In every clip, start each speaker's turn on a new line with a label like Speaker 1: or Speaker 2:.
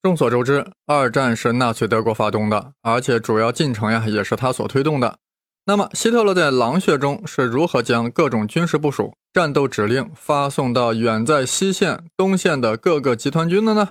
Speaker 1: 众所周知，二战是纳粹德国发动的，而且主要进程呀也是他所推动的。那么，希特勒在狼穴中是如何将各种军事部署、战斗指令发送到远在西线、东线的各个集团军的呢？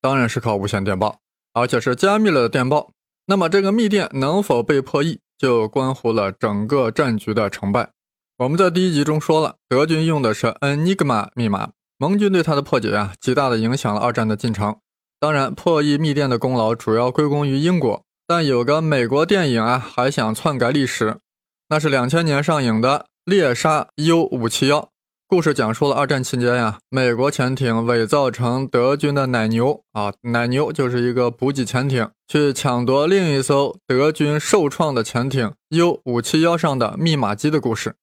Speaker 1: 当然是靠无线电报，而且是加密了的电报。那么，这个密电能否被破译，就关乎了整个战局的成败。我们在第一集中说了，德军用的是 Enigma 密码，盟军对它的破解啊，极大的影响了二战的进程。当然，破译密电的功劳主要归功于英国，但有个美国电影啊，还想篡改历史，那是两千年上映的《猎杀 U 五七幺》。故事讲述了二战期间呀，美国潜艇伪造成德军的奶牛啊，奶牛就是一个补给潜艇，去抢夺另一艘德军受创的潜艇 U 五七幺上的密码机的故事。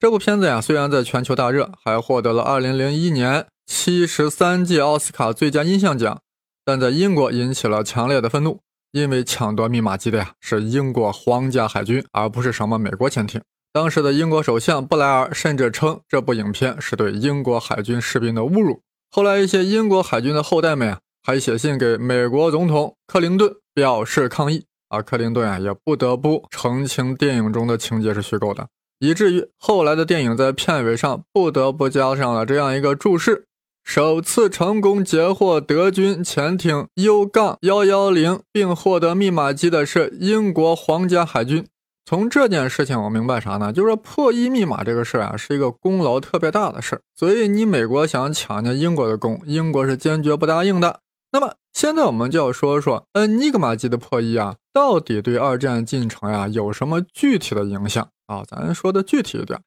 Speaker 1: 这部片子呀，虽然在全球大热，还获得了二零零一年七十三届奥斯卡最佳音像奖。但在英国引起了强烈的愤怒，因为抢夺密码机的呀是英国皇家海军，而不是什么美国潜艇。当时的英国首相布莱尔甚至称这部影片是对英国海军士兵的侮辱。后来，一些英国海军的后代们啊，还写信给美国总统克林顿表示抗议，而克林顿啊也不得不澄清电影中的情节是虚构的，以至于后来的电影在片尾上不得不加上了这样一个注释。首次成功截获德军潜艇 U- 杠幺幺零，并获得密码机的是英国皇家海军。从这件事情，我明白啥呢？就是破译密码这个事儿啊，是一个功劳特别大的事儿。所以你美国想抢人家英国的功，英国是坚决不答应的。那么现在我们就要说说恩尼格玛机的破译啊，到底对二战进程呀有什么具体的影响啊？咱说的具体一点，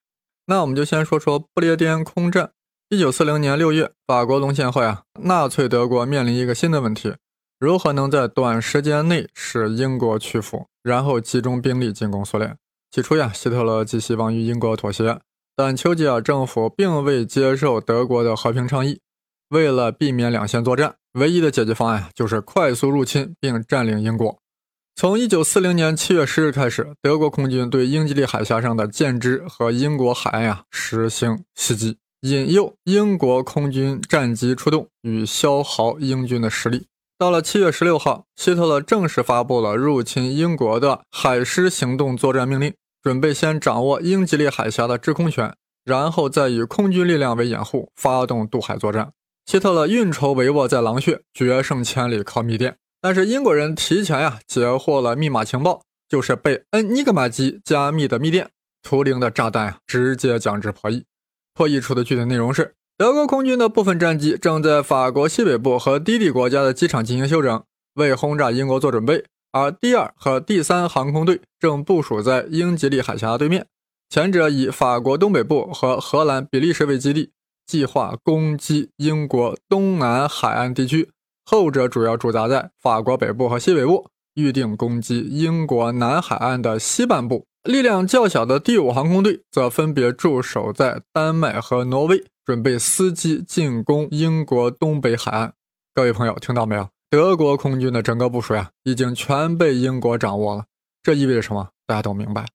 Speaker 1: 那我们就先说说不列颠空战。一九四零年六月，法国沦陷后啊，纳粹德国面临一个新的问题：如何能在短时间内使英国屈服，然后集中兵力进攻苏联？起初呀，希特勒寄希望于英国妥协，但丘吉尔政府并未接受德国的和平倡议。为了避免两线作战，唯一的解决方案就是快速入侵并占领英国。从一九四零年七月十日开始，德国空军对英吉利海峡上的舰只和英国海岸呀实行袭击。引诱英国空军战机出动，与消耗英军的实力。到了七月十六号，希特勒正式发布了入侵英国的海狮行动作战命令，准备先掌握英吉利海峡的制空权，然后再以空军力量为掩护，发动渡海作战。希特勒运筹帷幄在狼穴，决胜千里靠密电。但是英国人提前呀截获了密码情报，就是被恩尼格玛机加密的密电，图灵的炸弹呀直接将之破译。破译出的具体内容是：德国空军的部分战机正在法国西北部和低地国家的机场进行休整，为轰炸英国做准备；而第二和第三航空队正部署在英吉利海峡对面，前者以法国东北部和荷兰、比利时为基地，计划攻击英国东南海岸地区；后者主要驻扎在法国北部和西北部，预定攻击英国南海岸的西半部。力量较小的第五航空队则分别驻守在丹麦和挪威，准备伺机进攻英国东北海岸。各位朋友，听到没有？德国空军的整个部署呀，已经全被英国掌握了。这意味着什么？大家都明白。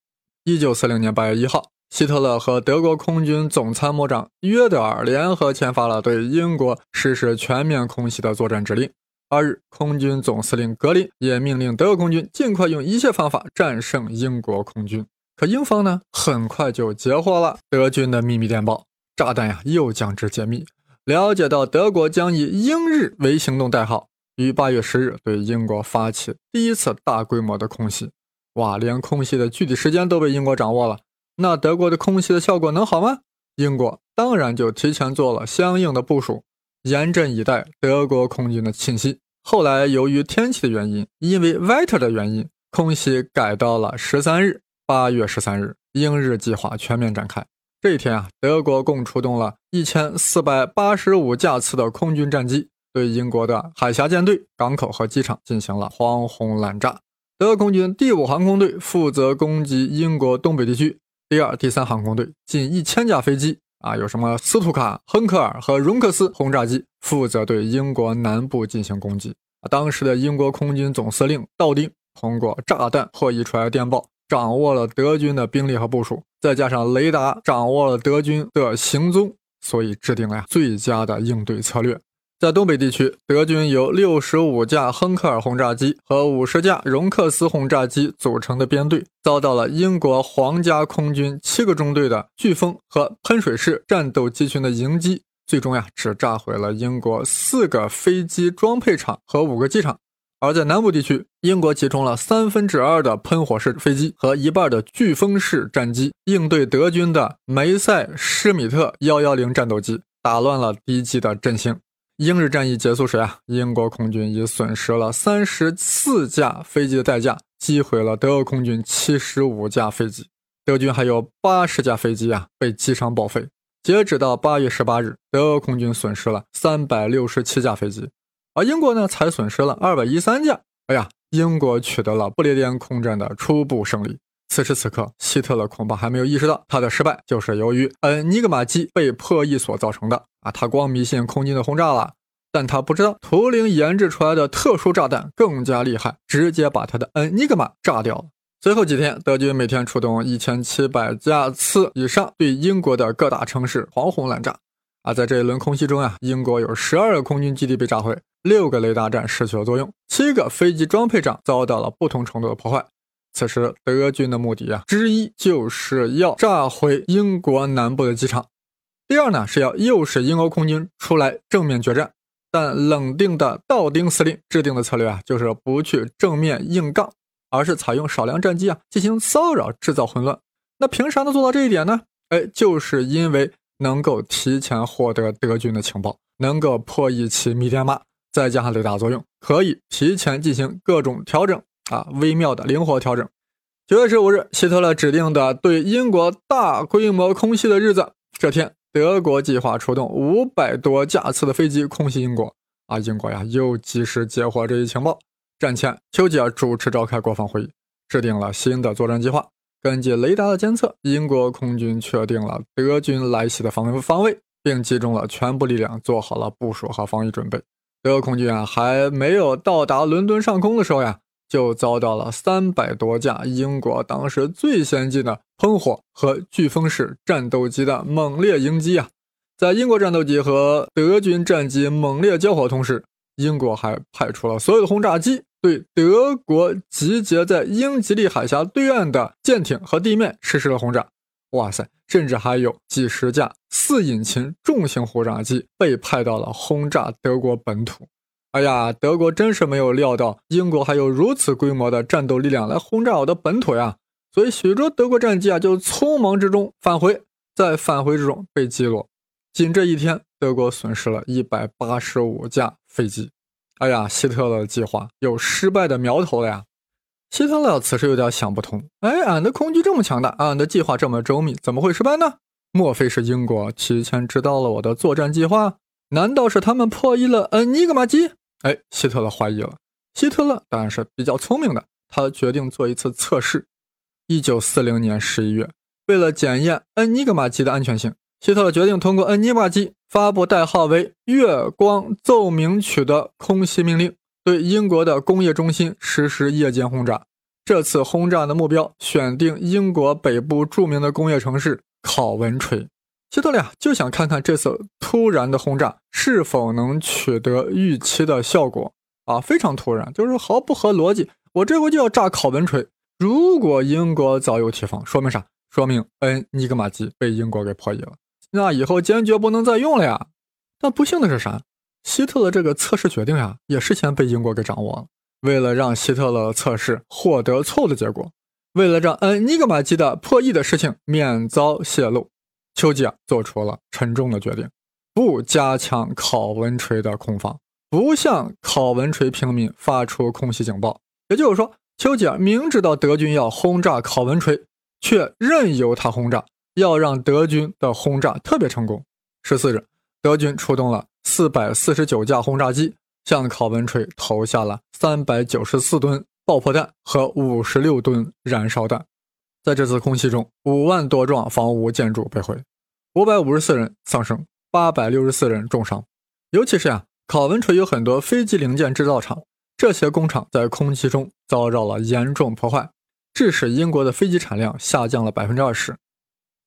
Speaker 1: 一九四零年八月一号，希特勒和德国空军总参谋长约德尔联合签发了对英国实施全面空袭的作战指令。八日，空军总司令格林也命令德国空军尽快用一切方法战胜英国空军。可英方呢，很快就截获了德军的秘密电报，炸弹呀又将之解密，了解到德国将以“英日”为行动代号，于八月十日对英国发起第一次大规模的空袭。哇，连空袭的具体时间都被英国掌握了，那德国的空袭的效果能好吗？英国当然就提前做了相应的部署。严阵以待德国空军的侵袭。后来由于天气的原因，因为 weather 的原因，空袭改到了十三日，八月十三日，英日计划全面展开。这一天啊，德国共出动了一千四百八十五架次的空军战机，对英国的海峡舰队、港口和机场进行了狂轰滥炸。德国空军第五航空队负责攻击英国东北地区，第二、第三航空队近一千架飞机。啊，有什么斯图卡、亨克尔和荣克斯轰炸机负责对英国南部进行攻击。啊，当时的英国空军总司令道丁通过炸弹破译出来的电报，掌握了德军的兵力和部署，再加上雷达掌握了德军的行踪，所以制定了最佳的应对策略。在东北地区，德军由六十五架亨克尔轰炸机和五十架容克斯轰炸机组成的编队，遭到了英国皇家空军七个中队的飓风和喷水式战斗机群的迎击，最终呀，只炸毁了英国四个飞机装配厂和五个机场。而在南部地区，英国集中了三分之二的喷火式飞机和一半的飓风式战机，应对德军的梅塞施米特幺幺零战斗机，打乱了敌机的阵型。英日战役结束时啊，英国空军以损失了三十四架飞机的代价，击毁了德国空军七十五架飞机。德军还有八十架飞机啊被击伤报废。截止到八月十八日，德国空军损失了三百六十七架飞机，而英国呢才损失了二百一三架。哎呀，英国取得了不列颠空战的初步胜利。此时此刻，希特勒恐怕还没有意识到他的失败就是由于恩尼格玛机被破译所造成的。啊，他光迷信空军的轰炸了，但他不知道图灵研制出来的特殊炸弹更加厉害，直接把他的恩尼格玛炸掉了。随后几天，德军每天出动一千七百架次以上，对英国的各大城市狂轰滥炸。啊，在这一轮空袭中啊，英国有十二个空军基地被炸毁，六个雷达站失去了作用，七个飞机装配厂遭到了不同程度的破坏。此时，德军的目的啊之一就是要炸毁英国南部的机场。第二呢，是要诱使英国空军出来正面决战，但冷定的道丁司令制定的策略啊，就是不去正面硬杠，而是采用少量战机啊进行骚扰，制造混乱。那凭啥能做到这一点呢？哎，就是因为能够提前获得德军的情报，能够破译其密电码，再加上雷达作用，可以提前进行各种调整啊，微妙的灵活调整。九月十五日，希特勒指定的对英国大规模空袭的日子，这天。德国计划出动五百多架次的飞机空袭英国，啊，英国呀又及时截获这一情报。战前，丘吉尔主持召开国防会议，制定了新的作战计划。根据雷达的监测，英国空军确定了德军来袭的方方位，并集中了全部力量做好了部署和防御准备。德国空军啊还没有到达伦敦上空的时候呀。就遭到了三百多架英国当时最先进的喷火和飓风式战斗机的猛烈迎击啊！在英国战斗机和德军战机猛烈交火同时，英国还派出了所有的轰炸机对德国集结在英吉利海峡对岸的舰艇和地面实施了轰炸。哇塞，甚至还有几十架四引擎重型轰炸机被派到了轰炸德国本土。哎呀，德国真是没有料到英国还有如此规模的战斗力量来轰炸我的本土呀！所以许多德国战机啊就匆忙之中返回，在返回之中被击落。仅这一天，德国损失了一百八十五架飞机。哎呀，希特勒的计划有失败的苗头了呀！希特勒此时有点想不通：哎，俺的空军这么强大，俺的计划这么周密，怎么会失败呢？莫非是英国提前知道了我的作战计划？难道是他们破译了恩尼格玛机？哎，希特勒怀疑了。希特勒当然是比较聪明的，他决定做一次测试。一九四零年十一月，为了检验恩尼格玛机的安全性，希特勒决定通过恩尼格玛机发布代号为“月光奏鸣曲”的空袭命令，对英国的工业中心实施夜间轰炸。这次轰炸的目标选定英国北部著名的工业城市考文垂。希特勒呀，就想看看这次突然的轰炸是否能取得预期的效果啊！非常突然，就是毫不合逻辑。我这回就要炸考文垂。如果英国早有提防，说明啥？说明恩尼格玛机被英国给破译了，那以后坚决不能再用了呀！但不幸的是啥？希特勒这个测试决定呀，也事先被英国给掌握了。为了让希特勒测试获得错误的结果，为了让恩尼格玛机的破译的事情免遭泄露。丘吉尔做出了沉重的决定，不加强考文垂的空防，不向考文垂平民发出空袭警报。也就是说，丘吉尔明知道德军要轰炸考文垂，却任由他轰炸，要让德军的轰炸特别成功。十四日，德军出动了四百四十九架轰炸机，向考文垂投下了三百九十四吨爆破弹和五十六吨燃烧弹。在这次空袭中，五万多幢房屋建筑被毁，五百五十四人丧生，八百六十四人重伤。尤其是啊，考文垂有很多飞机零件制造厂，这些工厂在空袭中遭到了严重破坏，致使英国的飞机产量下降了百分之二十。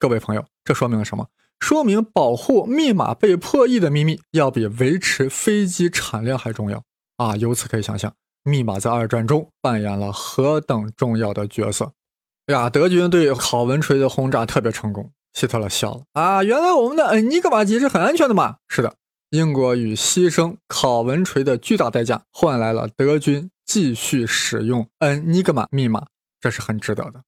Speaker 1: 各位朋友，这说明了什么？说明保护密码被破译的秘密要比维持飞机产量还重要啊！由此可以想象，密码在二战中扮演了何等重要的角色。呀，德军对考文垂的轰炸特别成功。希特勒笑了啊，原来我们的恩尼格玛机是很安全的嘛？是的，英国与牺牲考文垂的巨大代价换来了德军继续使用恩尼格玛密码，这是很值得的。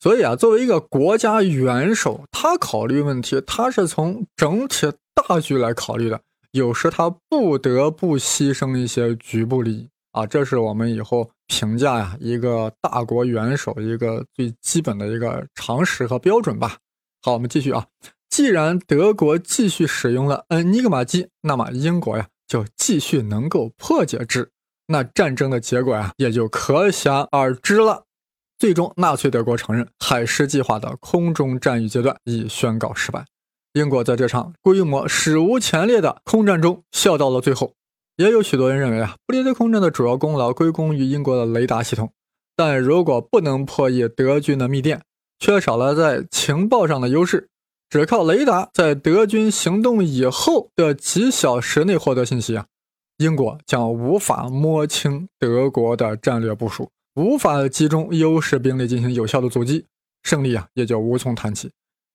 Speaker 1: 所以啊，作为一个国家元首，他考虑问题，他是从整体大局来考虑的。有时他不得不牺牲一些局部利益啊，这是我们以后评价呀一个大国元首一个最基本的一个常识和标准吧。好，我们继续啊。既然德国继续使用了恩尼格玛机，那么英国呀就继续能够破解之，那战争的结果呀也就可想而知了。最终，纳粹德国承认海狮计划的空中战役阶段已宣告失败。英国在这场规模史无前例的空战中笑到了最后。也有许多人认为啊，不列颠空战的主要功劳归功于英国的雷达系统。但如果不能破译德军的密电，缺少了在情报上的优势，只靠雷达在德军行动以后的几小时内获得信息啊，英国将无法摸清德国的战略部署。无法集中优势兵力进行有效的阻击，胜利啊也就无从谈起。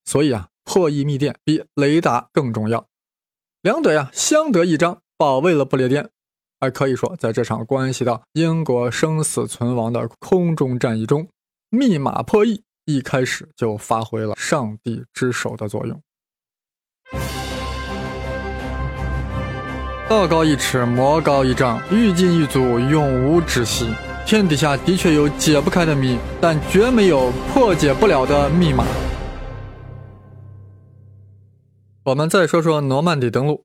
Speaker 1: 所以啊，破译密电比雷达更重要。两者呀相得益彰，保卫了不列颠。还可以说，在这场关系到英国生死存亡的空中战役中，密码破译一开始就发挥了上帝之手的作用。道高一尺，魔高一丈，欲进一阻，永无止息。天底下的确有解不开的谜，但绝没有破解不了的密码。我们再说说诺曼底登陆。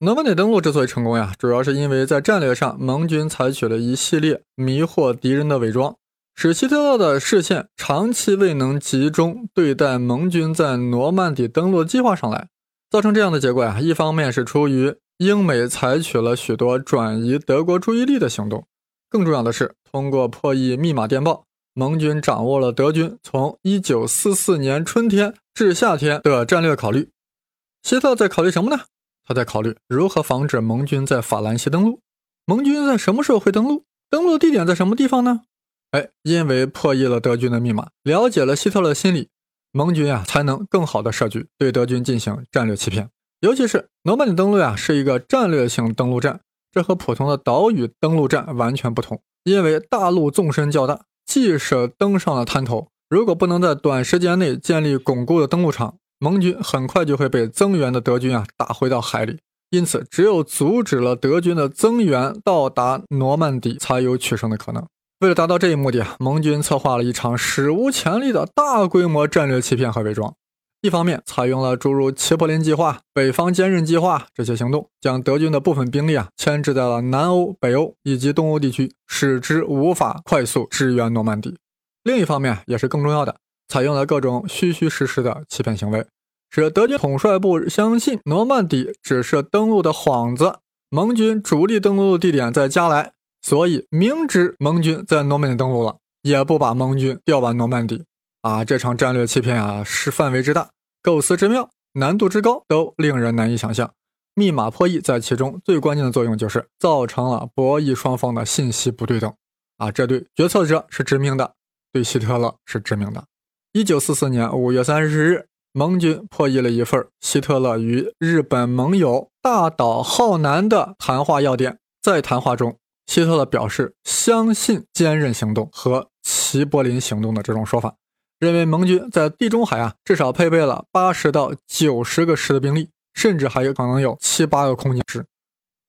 Speaker 1: 诺曼底登陆之所以成功呀，主要是因为在战略上，盟军采取了一系列迷惑敌人的伪装，使希特勒的视线长期未能集中对待盟军在诺曼底登陆计划上来。造成这样的结果呀，一方面是出于英美采取了许多转移德国注意力的行动。更重要的是，通过破译密码电报，盟军掌握了德军从1944年春天至夏天的战略考虑。希特在考虑什么呢？他在考虑如何防止盟军在法兰西登陆。盟军在什么时候会登陆？登陆地点在什么地方呢？哎，因为破译了德军的密码，了解了希特勒心理，盟军啊才能更好的设局，对德军进行战略欺骗。尤其是诺曼底登陆啊，是一个战略性登陆战。这和普通的岛屿登陆战完全不同，因为大陆纵深较大，即使登上了滩头，如果不能在短时间内建立巩固的登陆场，盟军很快就会被增援的德军啊打回到海里。因此，只有阻止了德军的增援到达诺曼底，才有取胜的可能。为了达到这一目的啊，盟军策划了一场史无前例的大规模战略欺骗和伪装。一方面采用了诸如齐柏林计划、北方坚韧计划这些行动，将德军的部分兵力啊牵制在了南欧、北欧以及东欧地区，使之无法快速支援诺曼底。另一方面，也是更重要的，采用了各种虚虚实实的欺骗行为，使德军统帅部相信诺曼底只是登陆的幌子，盟军主力登陆的地点在加莱，所以明知盟军在诺曼底登陆了，也不把盟军调往诺曼底。啊，这场战略欺骗啊，是范围之大，构思之妙，难度之高，都令人难以想象。密码破译在其中最关键的作用，就是造成了博弈双方的信息不对等。啊，这对决策者是致命的，对希特勒是致命的。一九四四年五月三十日，盟军破译了一份希特勒与日本盟友大岛浩南的谈话要点。在谈话中，希特勒表示相信坚韧行动和齐柏林行动的这种说法。认为盟军在地中海啊，至少配备了八十到九十个师的兵力，甚至还有可能有七八个空军师。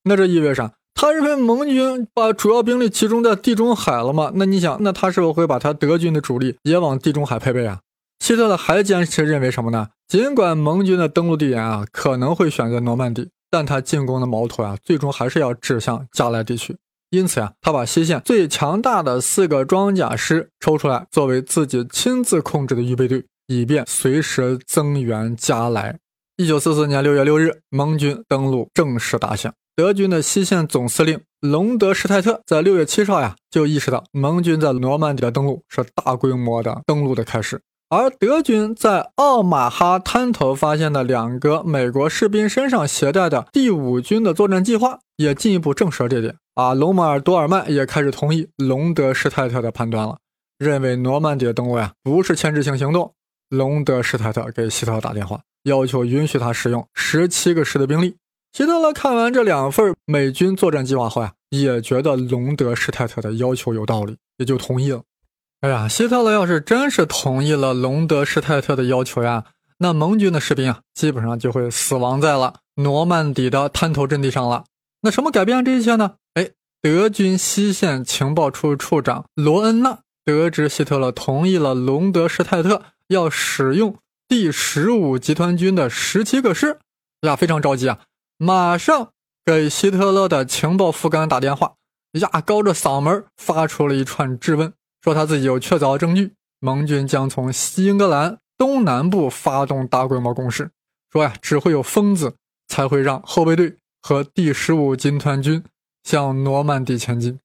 Speaker 1: 那这意味着啥？他认为盟军把主要兵力集中在地中海了吗？那你想，那他是否会把他德军的主力也往地中海配备啊？希特勒还坚持认为什么呢？尽管盟军的登陆地点啊可能会选择诺曼底，但他进攻的矛头啊，最终还是要指向加莱地区。因此呀，他把西线最强大的四个装甲师抽出来，作为自己亲自控制的预备队，以便随时增援加来。一九四四年六月六日，盟军登陆正式打响。德军的西线总司令隆德施泰特在六月七号呀，就意识到盟军在诺曼底的登陆是大规模的登陆的开始，而德军在奥马哈滩头发现的两个美国士兵身上携带的第五军的作战计划，也进一步证实了这点。啊，隆马尔多尔曼也开始同意隆德施泰特的判断了，认为诺曼底登陆呀不是牵制性行动。隆德施泰特给希特勒打电话，要求允许他使用十七个师的兵力。希特勒看完这两份美军作战计划后呀，也觉得隆德施泰特的要求有道理，也就同意了。哎呀，希特勒要是真是同意了隆德施泰特的要求呀，那盟军的士兵啊，基本上就会死亡在了诺曼底的滩头阵地上了。那什么改变这一切呢？哎，德军西线情报处处长罗恩纳得知希特勒同意了隆德施泰特要使用第十五集团军的十七个师，呀，非常着急啊，马上给希特勒的情报副官打电话，呀，高着嗓门发出了一串质问。说他自己有确凿证据，盟军将从西英格兰东南部发动大规模攻势。说呀，只会有疯子才会让后备队和第十五军团军向诺曼底前进。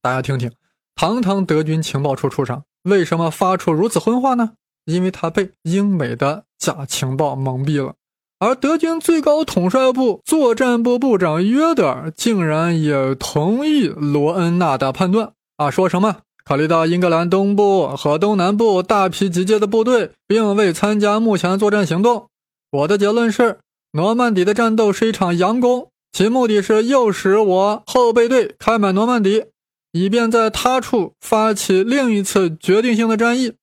Speaker 1: 大家听听，堂堂德军情报处处长为什么发出如此荤话呢？因为他被英美的假情报蒙蔽了。而德军最高统帅部作战部部长约德尔竟然也同意罗恩纳的判断啊，说什么？考虑到英格兰东部和东南部大批集结的部队并未参加目前作战行动，我的结论是，诺曼底的战斗是一场佯攻，其目的是诱使我后备队开满诺曼底，以便在他处发起另一次决定性的战役。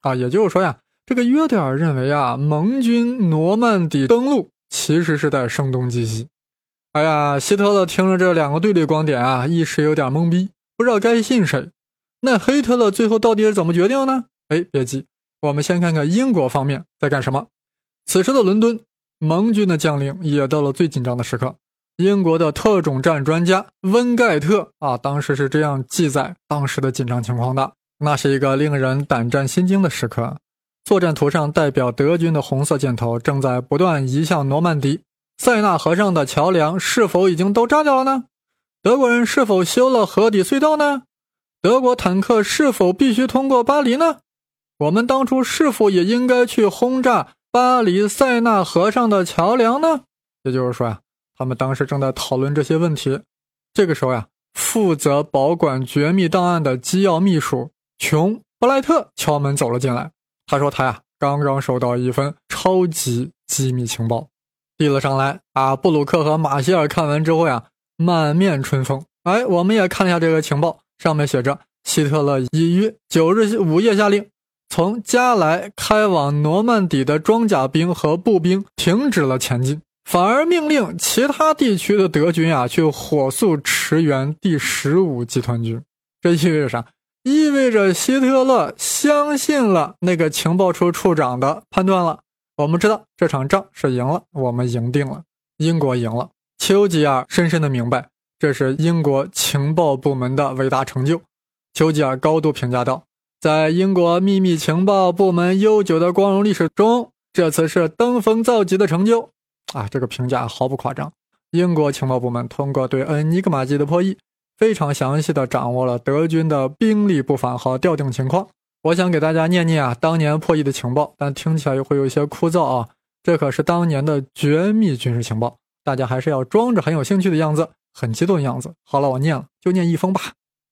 Speaker 1: 啊，也就是说呀，这个约德尔认为啊，盟军诺曼底登陆其实是在声东击西。哎呀，希特勒听了这两个对立观点啊，一时有点懵逼，不知道该信谁。那希特勒最后到底是怎么决定呢？哎，别急，我们先看看英国方面在干什么。此时的伦敦，盟军的将领也到了最紧张的时刻。英国的特种战专家温盖特啊，当时是这样记载当时的紧张情况的：那是一个令人胆战心惊的时刻。作战图上代表德军的红色箭头正在不断移向诺曼底。塞纳河上的桥梁是否已经都炸掉了呢？德国人是否修了河底隧道呢？德国坦克是否必须通过巴黎呢？我们当初是否也应该去轰炸巴黎塞纳河上的桥梁呢？也就是说呀，他们当时正在讨论这些问题。这个时候呀，负责保管绝密档案的机要秘书琼布莱特敲门走了进来。他说他呀，刚刚收到一份超级机密情报，递了上来。啊，布鲁克和马歇尔看完之后呀，满面春风。哎，我们也看一下这个情报。上面写着：希特勒已于九日午夜下令，从加莱开往诺曼底的装甲兵和步兵停止了前进，反而命令其他地区的德军啊去火速驰援第十五集团军。这意味着啥？意味着希特勒相信了那个情报处处长的判断了。我们知道这场仗是赢了，我们赢定了，英国赢了。丘吉尔深深的明白。这是英国情报部门的伟大成就，丘吉尔高度评价道：“在英国秘密情报部门悠久的光荣历史中，这次是登峰造极的成就。”啊，这个评价毫不夸张。英国情报部门通过对恩尼格玛机的破译，非常详细的掌握了德军的兵力布防和调定情况。我想给大家念念啊，当年破译的情报，但听起来又会有一些枯燥啊。这可是当年的绝密军事情报，大家还是要装着很有兴趣的样子。很激动的样子。好了，我念了，就念一封吧。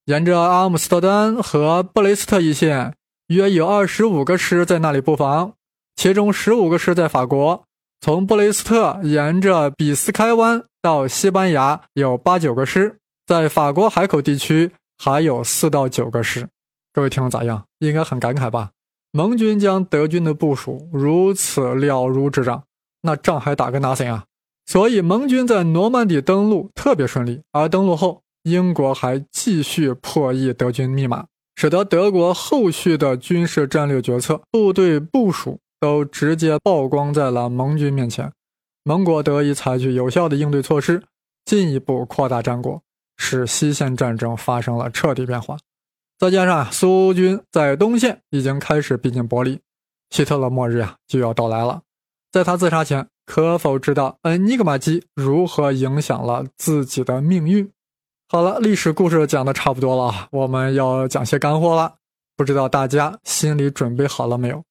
Speaker 1: 沿着阿姆斯特丹和布雷斯特一线，约有二十五个师在那里布防，其中十五个师在法国。从布雷斯特沿着比斯开湾到西班牙有八九个师，在法国海口地区还有四到九个师。各位听了咋样？应该很感慨吧？盟军将德军的部署如此了如指掌，那仗还打个 nothing 啊？所以，盟军在诺曼底登陆特别顺利。而登陆后，英国还继续破译德军密码，使得德国后续的军事战略决策、部队部署都直接曝光在了盟军面前。盟国得以采取有效的应对措施，进一步扩大战果，使西线战争发生了彻底变化。再加上苏军在东线已经开始逼近柏林，希特勒末日啊就要到来了。在他自杀前。可否知道恩尼格玛机如何影响了自己的命运？好了，历史故事讲的差不多了，我们要讲些干货了。不知道大家心里准备好了没有？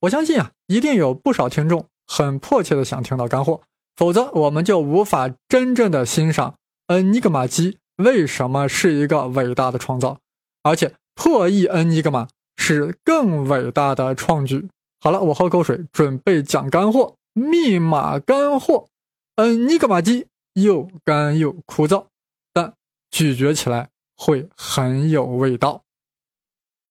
Speaker 1: 我相信啊，一定有不少听众很迫切的想听到干货，否则我们就无法真正的欣赏恩尼格玛机为什么是一个伟大的创造，而且破译恩尼格玛是更伟大的创举。好了，我喝口水，准备讲干货，密码干货。嗯尼格玛鸡又干又枯燥，但咀嚼起来会很有味道。